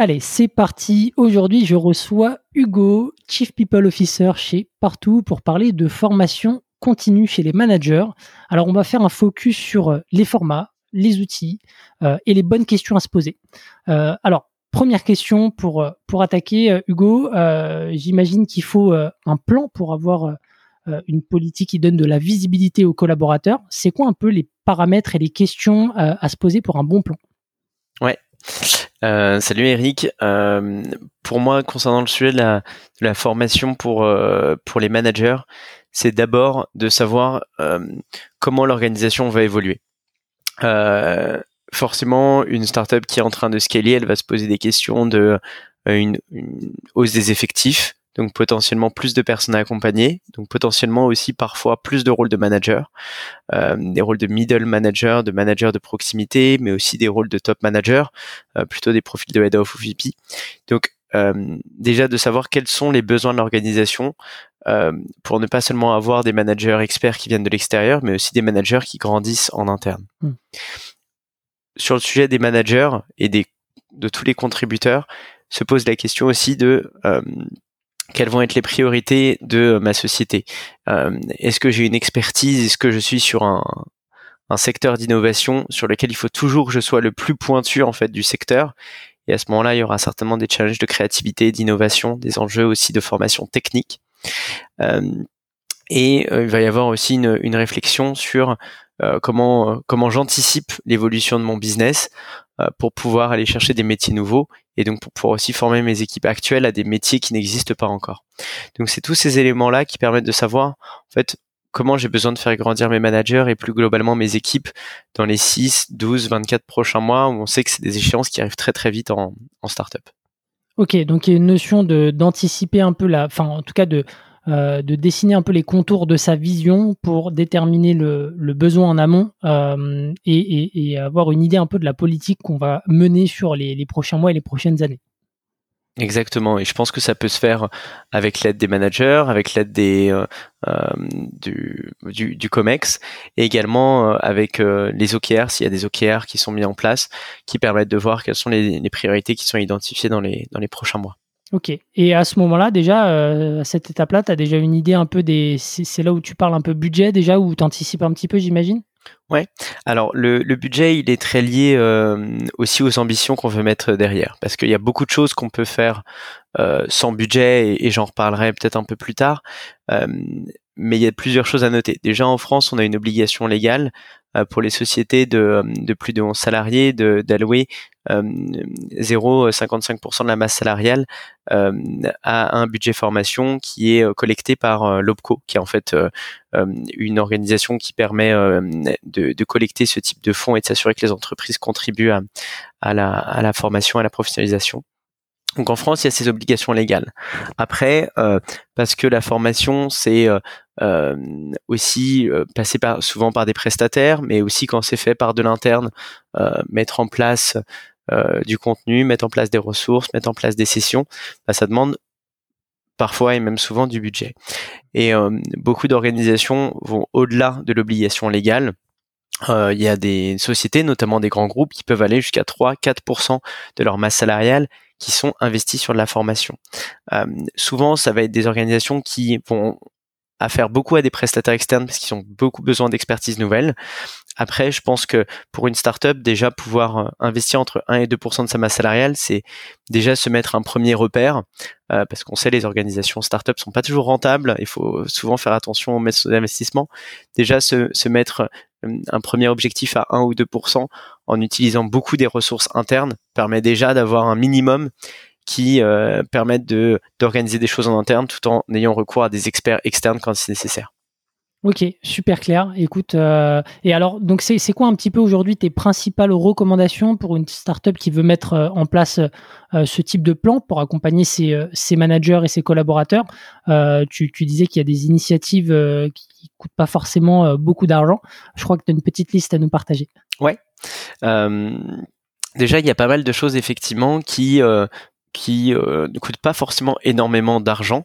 Allez, c'est parti. Aujourd'hui, je reçois Hugo, Chief People Officer chez Partout, pour parler de formation continue chez les managers. Alors, on va faire un focus sur euh, les formats, les outils euh, et les bonnes questions à se poser. Euh, alors, première question pour, pour attaquer, Hugo. J'imagine qu'il faut un plan pour avoir une politique qui donne de la visibilité aux collaborateurs. C'est quoi un peu les paramètres et les questions à se poser pour un bon plan? Ouais. Euh, salut Eric. Euh, pour moi, concernant le sujet de la, formation pour euh, pour les managers, c'est d'abord de savoir comment l'organisation va évoluer. forcément, une startup qui est en train de scaler, elle va se poser des questions de une hausse des effectifs, donc potentiellement plus de personnes à accompagner, donc potentiellement aussi parfois plus de rôles de manager, euh, des rôles de middle manager, de manager de proximité, mais aussi des rôles de top manager, euh, plutôt des profils de head of ou VP. Donc euh, déjà de savoir quels sont les besoins de l'organisation pour ne pas seulement avoir des managers experts qui viennent de l'extérieur, mais aussi des managers qui grandissent en interne. Hmm. Sur le sujet des managers et des, de tous les contributeurs, se pose la question aussi de quelles vont être les priorités de ma société. Euh, Est-ce que j'ai une expertise? Est-ce que je suis sur un, un secteur d'innovation sur lequel il faut toujours que je sois le plus pointu en fait du secteur? Et à ce moment-là, il y aura certainement des challenges de créativité, d'innovation, des enjeux aussi de formation technique. Euh, et euh, il va y avoir aussi une, une réflexion sur comment comment j'anticipe l'évolution de mon business pour pouvoir aller chercher des métiers nouveaux et donc pour pouvoir aussi former mes équipes actuelles à des métiers qui n'existent pas encore. Donc c'est tous ces éléments-là qui permettent de savoir en fait comment j'ai besoin de faire grandir mes managers et plus globalement mes équipes dans les 6, 12, 24 prochains mois où on sait que c'est des échéances qui arrivent très très vite en, en startup. Ok, donc il y a une notion de d'anticiper un peu la, enfin en tout cas de euh, de dessiner un peu les contours de sa vision pour déterminer le, besoin en amont euh, et, avoir une idée un peu de la politique qu'on va mener sur les, prochains mois et les prochaines années. Exactement, et je pense que ça peut se faire avec l'aide des managers, avec l'aide des euh, du, Comex, et également avec les OKR, s'il y a des OKR qui sont mis en place, qui permettent de voir quelles sont les, priorités qui sont identifiées dans les prochains mois. Ok. Et à ce moment-là, déjà, euh, à cette étape-là, tu as déjà une idée un peu des. C'est là où tu parles un peu budget déjà, où tu anticipes un petit peu, j'imagine? Ouais. Alors le, budget, il est très lié euh, aussi aux ambitions qu'on veut mettre derrière, parce qu'il y a beaucoup de choses qu'on peut faire euh, sans budget, et, j'en reparlerai peut-être un peu plus tard. mais il y a plusieurs choses à noter. Déjà en France, on a une obligation légale euh, pour les sociétés de, euh, de plus de 11 salariés d'allouer 0,55% euh, de la masse salariale à un budget formation qui est collecté par l'OPCO, qui est en fait une organisation qui permet de, de, collecter ce type de fonds et de s'assurer que les entreprises contribuent à, à, la, à la formation, à la professionnalisation. Donc en France, il y a ces obligations légales. Après, euh, parce que la formation, c'est euh, euh aussi euh, passé par, souvent par des prestataires, mais aussi quand c'est fait par de l'interne, euh, mettre en place du contenu, mettre en place des ressources, mettre en place des sessions, bah, ça demande parfois et même souvent du budget. Et beaucoup d'organisations vont au-delà de l'obligation légale. il y a des sociétés, notamment des grands groupes, qui peuvent aller jusqu'à 3-4% de leur masse salariale qui sont investis sur de la formation. Euh, souvent, ça va être des organisations qui vont faire beaucoup à des prestataires externes parce qu'ils ont beaucoup besoin d'expertise nouvelle. Après, je pense que pour une startup, déjà pouvoir euh, investir entre 1 et 2 de sa masse salariale, c'est déjà se mettre un premier repère euh, parce qu'on sait les organisations startup sont pas toujours rentables. Il faut souvent faire attention aux d'investissement. Déjà se, se mettre euh, un premier objectif à 1 ou 2 en utilisant beaucoup des ressources internes permet déjà d'avoir un minimum qui euh, permettent de d'organiser des choses en interne tout en ayant recours à des experts externes quand c'est nécessaire. Ok, super clair. Écoute, euh, et alors, donc c'est quoi un petit peu aujourd'hui tes principales recommandations pour une startup qui veut mettre euh, en place euh, ce type de plan pour accompagner ses, ses managers et ses collaborateurs? Tu, tu, disais qu'il y a des initiatives qui coûtent pas forcément beaucoup d'argent. Je crois que tu as une petite liste à nous partager. Ouais. déjà, il y a pas mal de choses effectivement qui qui ne coûtent pas forcément énormément d'argent,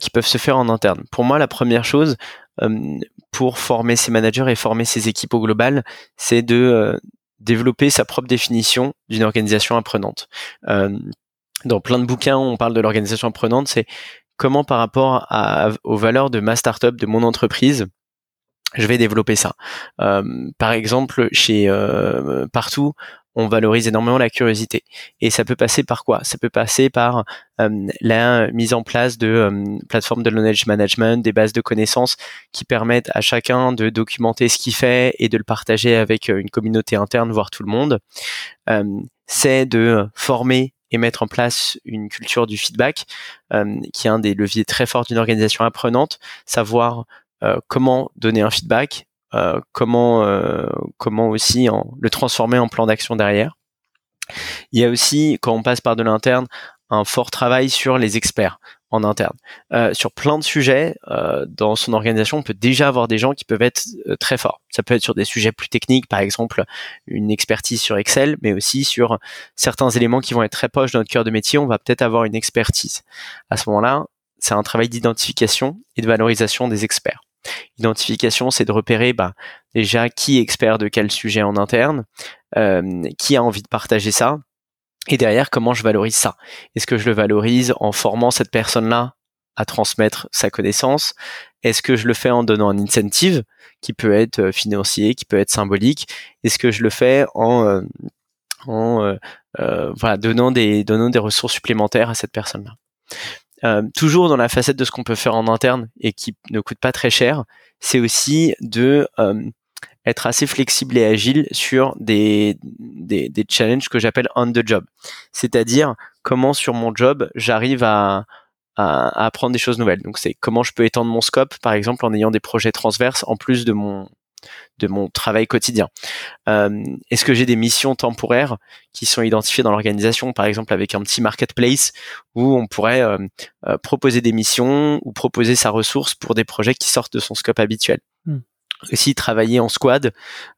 qui peuvent se faire en interne. Pour moi, la première chose, euh, pour former ses managers et former ses équipes au global, c'est de euh, développer sa propre définition d'une organisation apprenante. Euh, dans plein de bouquins, on parle de l'organisation apprenante, c'est comment par rapport à, aux valeurs de ma startup, de mon entreprise, je vais développer ça. par exemple, chez partout, on valorise énormément la curiosité. Et ça peut passer par quoi? Ça peut passer par euh, la mise en place de euh, plateformes de knowledge management, des bases de connaissances qui permettent à chacun de documenter ce qu'il fait et de le partager avec euh, une communauté interne, voire tout le monde. c'est de former et mettre en place une culture du feedback, qui est un des leviers très forts d'une organisation apprenante, savoir comment donner un feedback, euh, comment euh, comment aussi en, le transformer en plan d'action derrière. Il y a aussi, quand on passe par de l'interne, un fort travail sur les experts en interne. Euh, sur plein de sujets, euh, dans son organisation, on peut déjà avoir des gens qui peuvent être très forts. Ça peut être sur des sujets plus techniques, par exemple une expertise sur Excel, mais aussi sur certains éléments qui vont être très proches de notre cœur de métier, on va peut-être avoir une expertise. À ce moment-là, c'est un travail d'identification et de valorisation des experts. Identification, c'est de repérer bah, déjà qui est expert de quel sujet en interne, euh, qui a envie de partager ça, et derrière comment je valorise ça. Est-ce que je le valorise en formant cette personne-là à transmettre sa connaissance? Est-ce que je le fais en donnant un incentive qui peut être euh, financier, qui peut être symbolique? Est-ce que je le fais en, euh, donnant des ressources supplémentaires à cette personne-là? Euh, toujours dans la facette de ce qu'on peut faire en interne et qui ne coûte pas très cher, c'est aussi de euh, être assez flexible et agile sur des, des, challenges que j'appelle on the job. C'est-à-dire comment sur mon job j'arrive à, à, à, apprendre des choses nouvelles. Donc c'est comment je peux étendre mon scope, par exemple en ayant des projets transverses en plus de mon de mon travail quotidien. Euh, Est-ce que j'ai des missions temporaires qui sont identifiées dans l'organisation, par exemple avec un petit marketplace où on pourrait euh, euh, proposer des missions ou proposer sa ressource pour des projets qui sortent de son scope habituel? Hmm. Aussi travailler en squad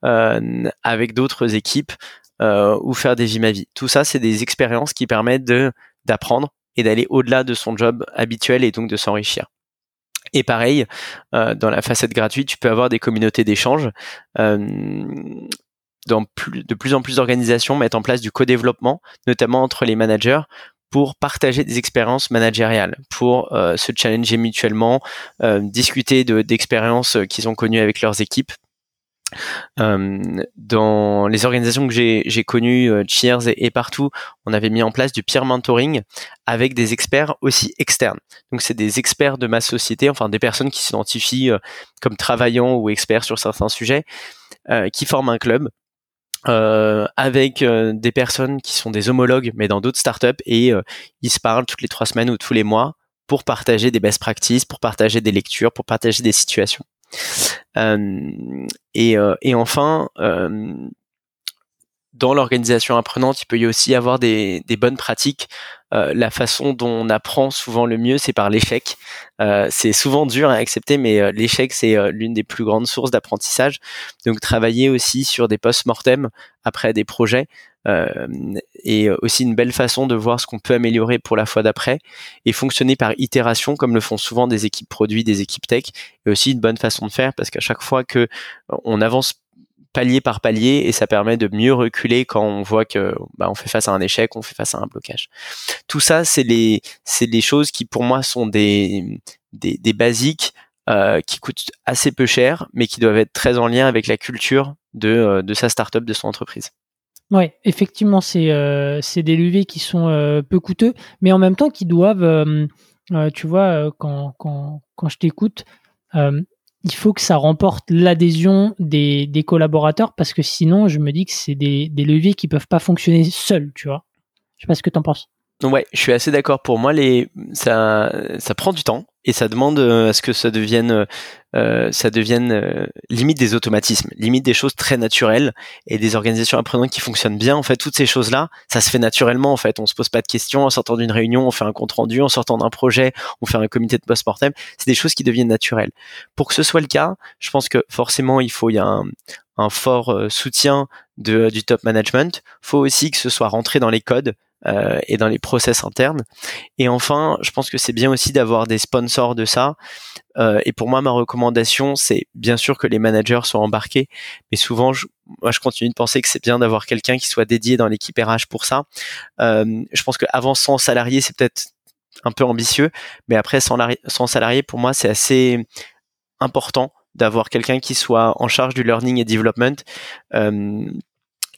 euh, avec d'autres équipes ou faire des vies ma vie. Tout ça, c'est des expériences qui permettent de d'apprendre et d'aller au-delà de son job habituel et donc de s'enrichir. Et pareil, euh, dans la facette gratuite, tu peux avoir des communautés d'échange. Euh, dans de plus en plus d'organisations mettent en place du co-développement, notamment entre les managers, pour partager des expériences managériales, pour euh, se challenger mutuellement, discuter d'expériences qu'ils ont connues avec leurs équipes euh, dans les organisations que j'ai connues, euh, Cheers et, partout, on avait mis en place du peer mentoring avec des experts aussi externes. Donc c'est des experts de ma société, enfin des personnes qui s'identifient euh, comme travaillant ou experts sur certains sujets, qui forment un club avec des personnes qui sont des homologues mais dans d'autres startups et ils se parlent toutes les trois semaines ou tous les mois pour partager des best practices, pour partager des lectures, pour partager des situations. Euh, et, euh, et, enfin, euh, dans l'organisation apprenante, il peut y aussi avoir des, bonnes pratiques. Euh, la façon dont on apprend souvent le mieux, c'est par l'échec. Euh, c'est souvent dur à accepter, mais l'échec, c'est l'une des plus grandes sources d'apprentissage. Donc, travailler aussi sur des post-mortem après des projets, euh, et aussi une belle façon de voir ce qu'on peut améliorer pour la fois d'après et fonctionner par itération comme le font souvent des équipes produits, des équipes tech et aussi une bonne façon de faire parce qu'à chaque fois que euh, on avance palier par palier et ça permet de mieux reculer quand on voit que bah, on fait face à un échec, on fait face à un blocage. Tout ça, c'est les c'est les choses qui pour moi sont des des, des basiques euh, qui coûtent assez peu cher, mais qui doivent être très en lien avec la culture de, euh, de sa startup, de son entreprise. Ouais, effectivement, c'est euh, des leviers qui sont euh, peu coûteux, mais en même temps qui doivent, tu vois, quand, quand, quand je t'écoute, il faut que ça remporte l'adhésion des, collaborateurs parce que sinon, je me dis que c'est des, des, leviers qui peuvent pas fonctionner seuls, tu vois. Je sais pas ce que tu en penses. Ouais, je suis assez d'accord. Pour moi, les ça ça prend du temps et ça demande à ce que ça devienne ça devienne limite des automatismes, limite des choses très naturelles et des organisations apprenantes qui fonctionnent bien. En fait, toutes ces choses là, ça se fait naturellement. En fait, on se pose pas de questions en sortant d'une réunion, on fait un compte rendu, en sortant d'un projet, on fait un comité de post-mortem. C'est des choses qui deviennent naturelles. Pour que ce soit le cas, je pense que forcément il faut il y a un, un fort euh, soutien de, du top management. Faut aussi que ce soit rentré dans les codes euh, et dans les process internes. Et enfin, je pense que c'est bien aussi d'avoir des sponsors de ça. Euh, et pour moi, ma recommandation, c'est bien sûr que les managers soient embarqués, mais souvent, je, moi, je continue de penser que c'est bien d'avoir quelqu'un qui soit dédié dans l'équipe RH pour ça. Euh, je pense qu'avant 100 salariés, c'est peut-être un peu ambitieux, mais après 100, 100 salariés, pour moi, c'est assez important d'avoir quelqu'un qui soit en charge du learning et development euh,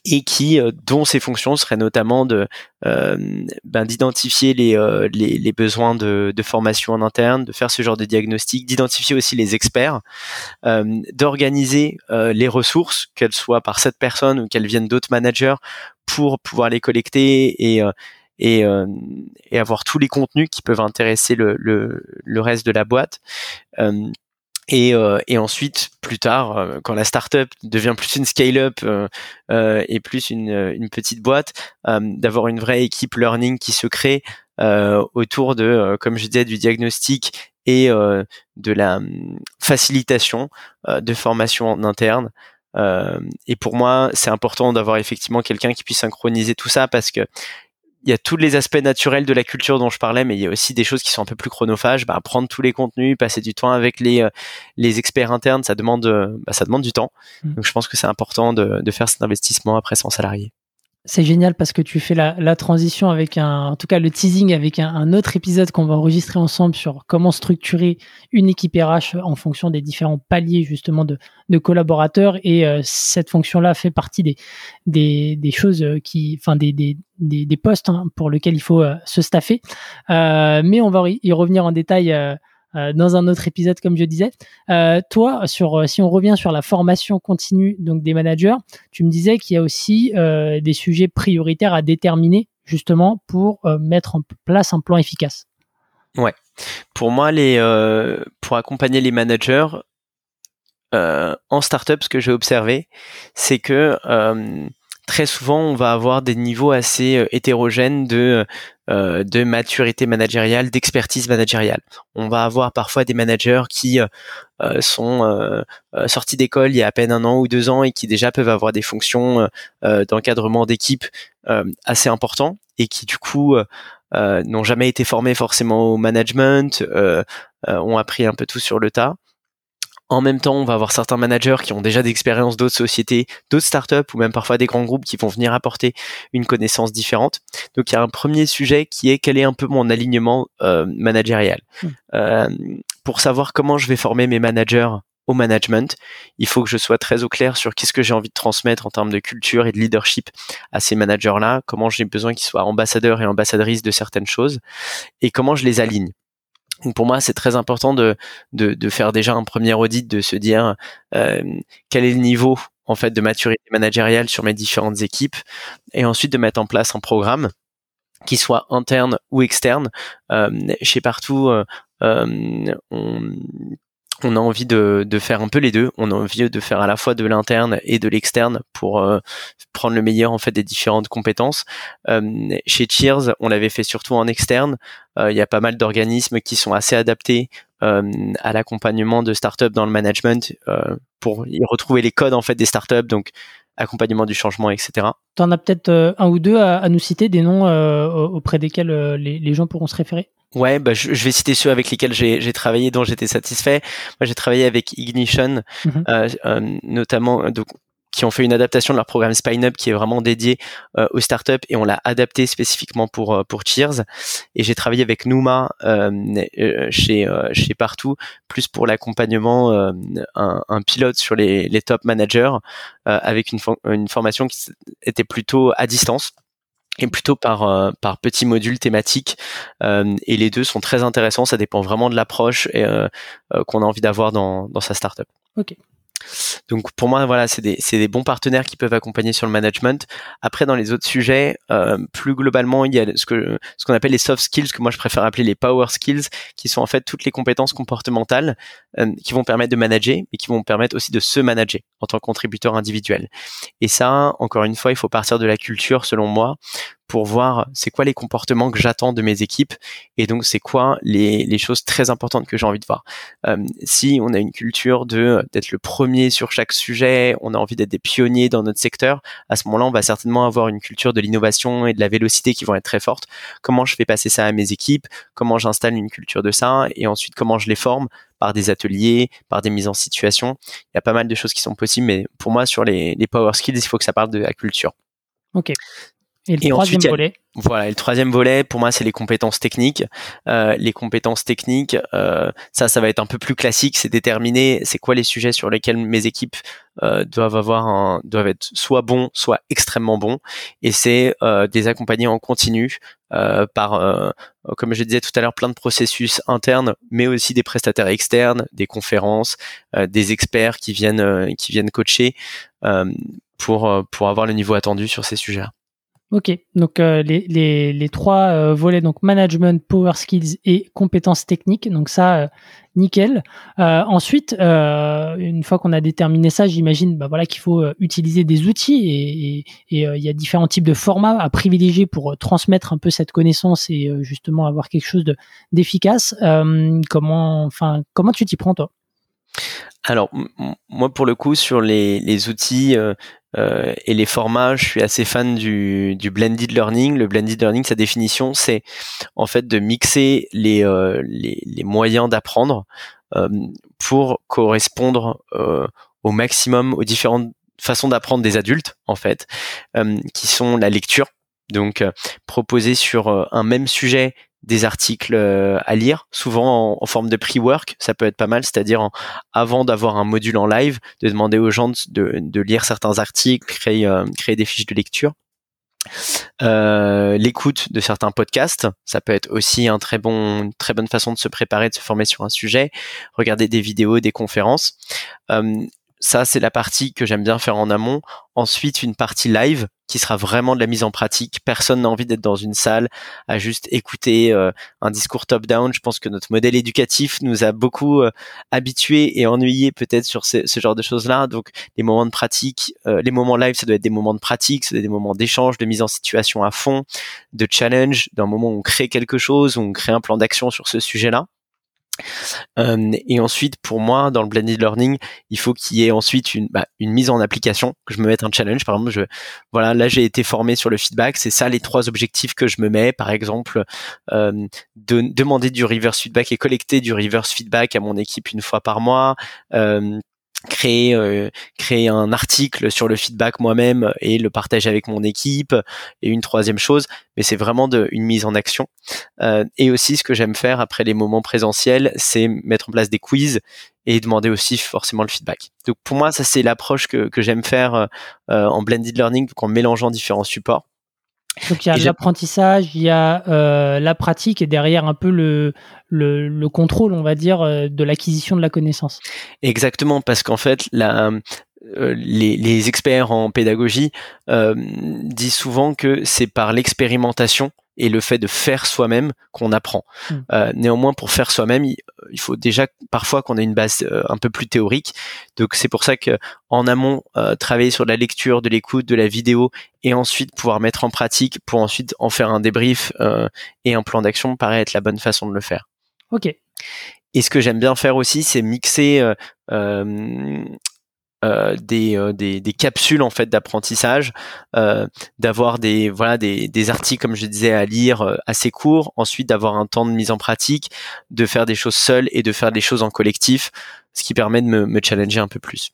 et qui euh, dont ses fonctions seraient notamment de euh, ben, d'identifier les, les, les besoins de, de, formation en interne, de faire ce genre de diagnostic, d'identifier aussi les experts, d'organiser les ressources, qu'elles soient par cette personne ou qu'elles viennent d'autres managers, pour pouvoir les collecter et et, et, avoir tous les contenus qui peuvent intéresser le, le, le reste de la boîte. Et, euh, et, ensuite, plus tard, euh, quand la startup devient plus une scale-up euh, et plus une, une petite boîte, d'avoir une vraie équipe learning qui se crée autour de, comme je disais, du diagnostic et de la hum, facilitation de formation en interne. et pour moi, c'est important d'avoir effectivement quelqu'un qui puisse synchroniser tout ça parce que il y a tous les aspects naturels de la culture dont je parlais, mais il y a aussi des choses qui sont un peu plus chronophages. Bah, prendre tous les contenus, passer du temps avec les euh, les experts internes, ça demande euh, bah, ça demande du temps. Mmh. Donc je pense que c'est important de, de faire cet investissement après 100 salariés. C'est génial parce que tu fais la, transition avec un, en tout cas le teasing avec un, autre épisode qu'on va enregistrer ensemble sur comment structurer une équipe RH en fonction des différents paliers justement de, collaborateurs et euh, cette fonction-là fait partie des, des, choses qui, enfin des, des, des, des postes hein, pour lesquels il faut euh, se staffer. Euh, mais on va y revenir en détail euh, dans un autre épisode, comme je disais. Euh, toi, sur, euh, si on revient sur la formation continue donc des managers, tu me disais qu'il y a aussi des sujets prioritaires à déterminer justement pour mettre en place un plan efficace. Ouais. Pour moi, pour accompagner les managers, en startup, ce que j'ai observé, c'est que très souvent, on va avoir des niveaux assez euh, hétérogènes de euh, de maturité managériale, d'expertise managériale. On va avoir parfois des managers qui euh, sont sortis d'école il y a à peine un an ou deux ans et qui déjà peuvent avoir des fonctions d'encadrement d'équipe assez importants et qui du coup n'ont jamais été formés forcément au management, ont appris un peu tout sur le tas. En même temps, on va avoir certains managers qui ont déjà d'expérience d'autres sociétés, d'autres startups ou même parfois des grands groupes qui vont venir apporter une connaissance différente. Donc il y a un premier sujet qui est quel est un peu mon alignement euh, managérial. Hmm. Euh, pour savoir comment je vais former mes managers au management, il faut que je sois très au clair sur qu'est-ce que j'ai envie de transmettre en termes de culture et de leadership à ces managers-là, comment j'ai besoin qu'ils soient ambassadeurs et ambassadrices de certaines choses, et comment je les aligne. Donc pour moi, c'est très important de, de, de, faire déjà un premier audit, de se dire euh, quel est le niveau en fait de maturité managériale sur mes différentes équipes, et ensuite de mettre en place un programme qui soit interne ou externe. Euh, chez partout, euh, euh on, on a envie de, faire un peu les deux. On a envie de faire à la fois de l'interne et de l'externe pour euh, prendre le meilleur en fait des différentes compétences. Euh, chez Cheers, on l'avait fait surtout en externe. Euh, il y a pas mal d'organismes qui sont assez adaptés à l'accompagnement de startups dans le management pour y retrouver les codes en fait des startups. Donc accompagnement du changement, etc. Tu en as peut-être un ou deux à, nous citer, des noms auprès desquels les gens pourront se référer? Ouais, bah, je, vais citer ceux avec lesquels j'ai travaillé, dont j'étais satisfait. Moi, j'ai travaillé avec Ignition, mhm. euh, euh, notamment, euh, donc, qui ont fait une adaptation de leur programme Spine qui est vraiment dédié aux startups et on l'a adapté spécifiquement pour pour Cheers. Et j'ai travaillé avec Numa chez chez Partout, plus pour l'accompagnement, un, un, pilote sur les, les top managers avec une, une formation qui était plutôt à distance et plutôt par euh, par petits modules thématiques. Euh, et les deux sont très intéressants. Ça dépend vraiment de l'approche euh, qu'on a envie d'avoir dans dans sa startup Donc pour moi, voilà, c'est des, des, bons partenaires qui peuvent accompagner sur le management. Après, dans les autres sujets, euh, plus globalement, il y a ce que ce qu'on appelle les soft skills, que moi je préfère appeler les power skills, qui sont en fait toutes les compétences comportementales euh, qui vont permettre de manager, mais qui vont permettre aussi de se manager en tant que contributeur individuel. Et ça, encore une fois, il faut partir de la culture, selon moi, pour voir c'est quoi les comportements que j'attends de mes équipes et donc c'est quoi les, choses très importantes que j'ai envie de voir. Euh, si on a une culture de d'être le premier sur chaque sujet, on a envie d'être des pionniers dans notre secteur, à ce moment-là, on va certainement avoir une culture de l'innovation et de la vélocité qui vont être très fortes. Comment je fais passer ça à mes équipes? Comment j'installe une culture de ça? Et ensuite, comment je les forme? Par des ateliers, par des mises en situation. Il y a pas mal de choses qui sont possibles, mais pour moi, sur les, les power skills, il faut que ça parle de la culture. Ok. Et le troisième volet Voilà, et le troisième volet, pour moi, c'est les compétences techniques. Euh, les compétences techniques, euh, ça, ça va être un peu plus classique. C'est déterminer, c'est quoi les sujets sur lesquels mes équipes euh, doivent avoir, un, doivent être soit bons, soit extrêmement bons. Et c'est euh, des accompagner en continu euh, par, euh, comme je disais tout à l'heure, plein de processus internes, mais aussi des prestataires externes, des conférences, des experts qui viennent, qui viennent coacher pour pour avoir le niveau attendu sur ces sujets-là. Ok, donc euh, les, les, les, trois euh, volets, donc management, power skills et compétences techniques, donc ça, euh, nickel. ensuite, une fois qu'on a déterminé ça, j'imagine bah, voilà, qu'il faut utiliser des outils et il y a différents types de formats à privilégier pour transmettre un peu cette connaissance et justement avoir quelque chose d'efficace. comment, enfin, comment tu t'y prends toi? Alors moi pour le coup sur les, outils euh, euh, et les formats, je suis assez fan du, du blended learning. Le blended learning, sa définition, c'est en fait de mixer les, euh, les, les, moyens d'apprendre pour correspondre au maximum aux différentes façons d'apprendre des adultes en fait, qui sont la lecture. Donc proposer sur un même sujet des articles euh, à lire, souvent en, forme de pre-work, ça peut être pas mal, c'est-à-dire avant d'avoir un module en live, de demander aux gens de, lire certains articles, créer, euh, créer des fiches de lecture. Euh, l'écoute de certains podcasts, ça peut être aussi une très bonne façon de se préparer, de se former sur un sujet. Regarder des vidéos, des conférences. Ça, c'est la partie que j'aime bien faire en amont. Ensuite, une partie live qui sera vraiment de la mise en pratique. Personne n'a envie d'être dans une salle à juste écouter euh, un discours top-down. Je pense que notre modèle éducatif nous a beaucoup euh, habitués et ennuyés peut-être sur ce, genre de choses-là. Donc, les moments de pratique, euh, les moments live, ça doit être des moments de pratique, ça doit être des moments d'échange, de mise en situation à fond, de challenge, d'un moment où on crée quelque chose, où on crée un plan d'action sur ce sujet-là. Euh, et ensuite, pour moi, dans le blended learning, il faut qu'il y ait ensuite une, bah, une mise en application, que je me mette un challenge. Par exemple, je, voilà, là j'ai été formé sur le feedback. C'est ça les trois objectifs que je me mets. Par exemple, euh, de, demander du reverse feedback et collecter du reverse feedback à mon équipe une fois par mois. Euh, créer euh, créer un article sur le feedback moi-même et le partager avec mon équipe. Et une troisième chose mais c'est vraiment de, une mise en action. Euh, et aussi ce que j'aime faire après les moments présentiels c'est mettre en place des quiz et demander aussi forcément le feedback. Donc pour moi ça c'est l'approche que, que j'aime faire euh, en blended learning en mélangeant différents supports donc il y a l'apprentissage, il y a euh, la pratique et derrière un peu le, le, le contrôle, on va dire, euh, de l'acquisition de la connaissance. Exactement, parce qu'en fait, la, euh, les, les, experts en pédagogie euh, disent souvent que c'est par l'expérimentation et le fait de faire soi-même qu'on apprend. Hmm. Euh, néanmoins, pour faire soi-même, il, faut déjà parfois qu'on ait une base euh, un peu plus théorique. Donc c'est pour ça que en amont, euh, travailler sur de la lecture, de l'écoute, de la vidéo, et ensuite pouvoir mettre en pratique pour ensuite en faire un débrief et un plan d'action paraît être la bonne façon de le faire. Ok. Et ce que j'aime bien faire aussi, c'est mixer euh, euh, des, euh, des, des, capsules en fait d'apprentissage, euh, d'avoir des voilà des, des, articles comme je disais à lire assez courts, ensuite d'avoir un temps de mise en pratique, de faire des choses seules et de faire des choses en collectif, ce qui permet de me, me challenger un peu plus.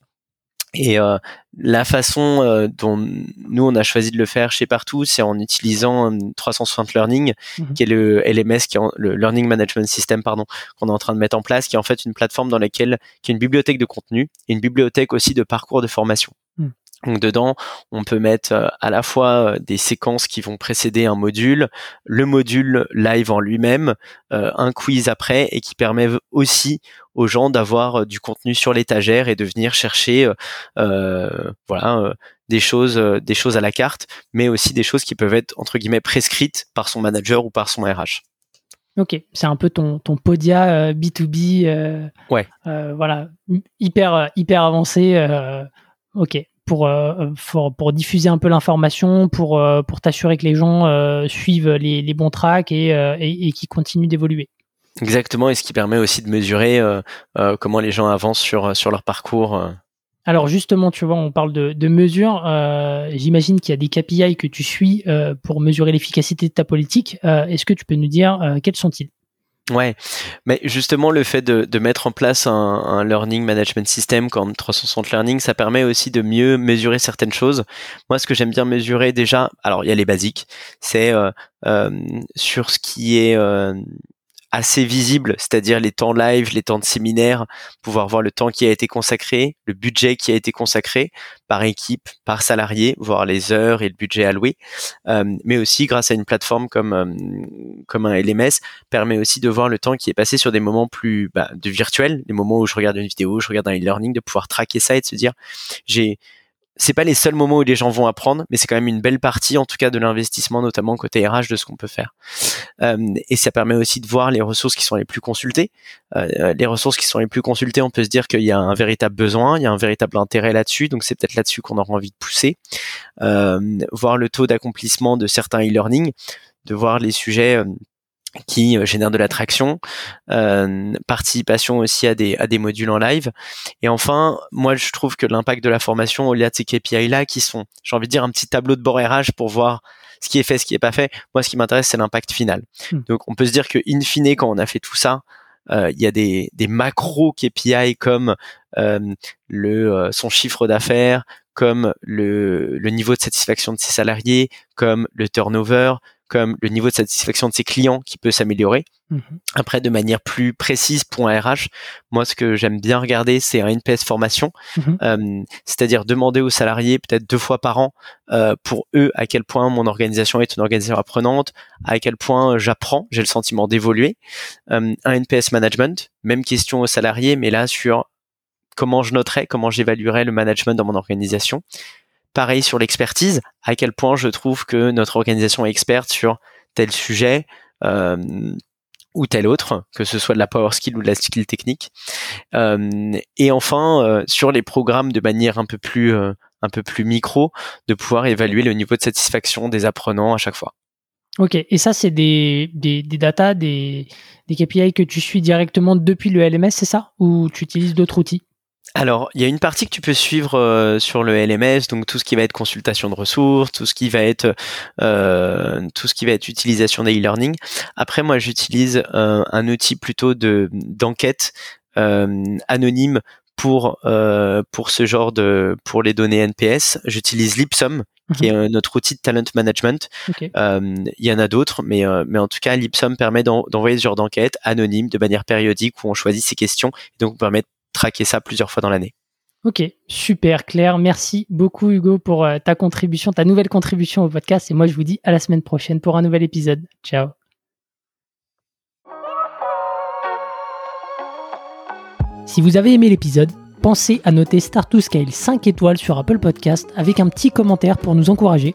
Et euh, la façon euh, dont nous on a choisi de le faire chez Partout, c'est en utilisant 360 Learning, mhm. qui est le LMS, qui est le Learning Management System, pardon, qu'on est en train de mettre en place, qui est en fait une plateforme dans laquelle qui est une bibliothèque de contenu et une bibliothèque aussi de parcours de formation. Donc dedans, on peut mettre euh, à la fois euh, des séquences qui vont précéder un module, le module live en lui-même, euh, un quiz après, et qui permet aussi aux gens d'avoir du contenu sur l'étagère et de venir chercher, voilà, des choses, des choses à la carte, mais aussi des choses qui peuvent être entre guillemets prescrites par son manager ou par son RH. Ok, c'est un peu ton, ton Podia B2B. ouais. voilà, hyper, hyper avancé. ok, euh, pour, pour, diffuser un peu l'information, pour, euh, pour t'assurer que les gens euh, suivent les, les, bons tracks et, et, et qui continuent d'évoluer. Exactement, et ce qui permet aussi de mesurer comment les gens avancent sur, sur leur parcours. Alors justement, tu vois, on parle de, de mesures. J'imagine qu'il y a des KPI que tu suis pour mesurer l'efficacité de ta politique. Est-ce que tu peux nous dire quels sont-ils? Ouais, mais justement le fait de, mettre en place un, un, learning management system comme 360 Learning, ça permet aussi de mieux mesurer certaines choses. Moi, ce que j'aime bien mesurer déjà, alors il y a les basiques, c'est euh, euh, sur ce qui est euh, assez visible, c'est-à-dire les temps live, les temps de séminaire, pouvoir voir le temps qui a été consacré, le budget qui a été consacré par équipe, par salarié, voir les heures et le budget alloué, euh, mais aussi grâce à une plateforme comme euh, comme un LMS permet aussi de voir le temps qui est passé sur des moments plus bah, de virtuels, les moments où je regarde une vidéo, je regarde un e-learning, de pouvoir traquer ça et de se dire j'ai c'est pas les seuls moments où les gens vont apprendre, mais c'est quand même une belle partie, en tout cas, de l'investissement, notamment côté RH, de ce qu'on peut faire. Euh, et ça permet aussi de voir les ressources qui sont les plus consultées. Euh, les ressources qui sont les plus consultées, on peut se dire qu'il y a un véritable besoin, il y a un véritable intérêt là-dessus, donc c'est peut-être là-dessus qu'on aura envie de pousser. Euh, voir le taux d'accomplissement de certains e-learning, de voir les sujets qui euh, génère de l'attraction, euh, participation aussi à des, à des modules en live. Et enfin, moi je trouve que l'impact de la formation, au-delà de ces KPI là, qui sont, j'ai envie de dire, un petit tableau de bord RH pour voir ce qui est fait, ce qui est pas fait, moi ce qui m'intéresse, c'est l'impact final. Hmm. Donc on peut se dire que in fine, quand on a fait tout ça, euh, il y a des, des macro KPI comme euh, le euh, son chiffre d'affaires, comme le, le niveau de satisfaction de ses salariés, comme le turnover, comme le niveau de satisfaction de ses clients qui peut s'améliorer. Mhm. Après, de manière plus précise pour un RH, moi, ce que j'aime bien regarder, c'est un NPS formation, mhm. euh, c'est-à-dire demander aux salariés peut-être deux fois par an euh, pour eux à quel point mon organisation est une organisation apprenante, à quel point j'apprends, j'ai le sentiment d'évoluer. Euh, un NPS management, même question aux salariés, mais là sur comment je noterais, comment j'évaluerais le management dans mon organisation. Pareil sur l'expertise, à quel point je trouve que notre organisation est experte sur tel sujet euh, ou tel autre, que ce soit de la power skill ou de la skill technique. Euh, et enfin, euh, sur les programmes de manière un peu plus un peu plus micro, de pouvoir évaluer le niveau de satisfaction des apprenants à chaque fois. Ok, et ça c'est des, des, des data, des, des KPI que tu suis directement depuis le LMS, c'est ça? Ou tu utilises d'autres outils? Alors, il y a une partie que tu peux suivre euh, sur le LMS, donc tout ce qui va être consultation de ressources, tout ce qui va être euh, tout ce qui va être utilisation des e-learning. Après, moi, j'utilise euh, un outil plutôt de d'enquête anonyme pour pour ce genre de pour les données NPS. J'utilise Lipsum, qui est mhm. notre outil de talent management. Il y en a d'autres, mais mais en tout cas, Lipsum permet d'envoyer ce genre d'enquête anonyme de manière périodique où on choisit ses questions et donc permet traquer ça plusieurs fois dans l'année. Ok, super clair. Merci beaucoup Hugo pour euh, ta contribution, ta nouvelle contribution au podcast. Et moi, je vous dis à la semaine prochaine pour un nouvel épisode. Ciao. Si vous avez aimé l'épisode, pensez à noter Start to Scale 5 étoiles sur Apple Podcast avec un petit commentaire pour nous encourager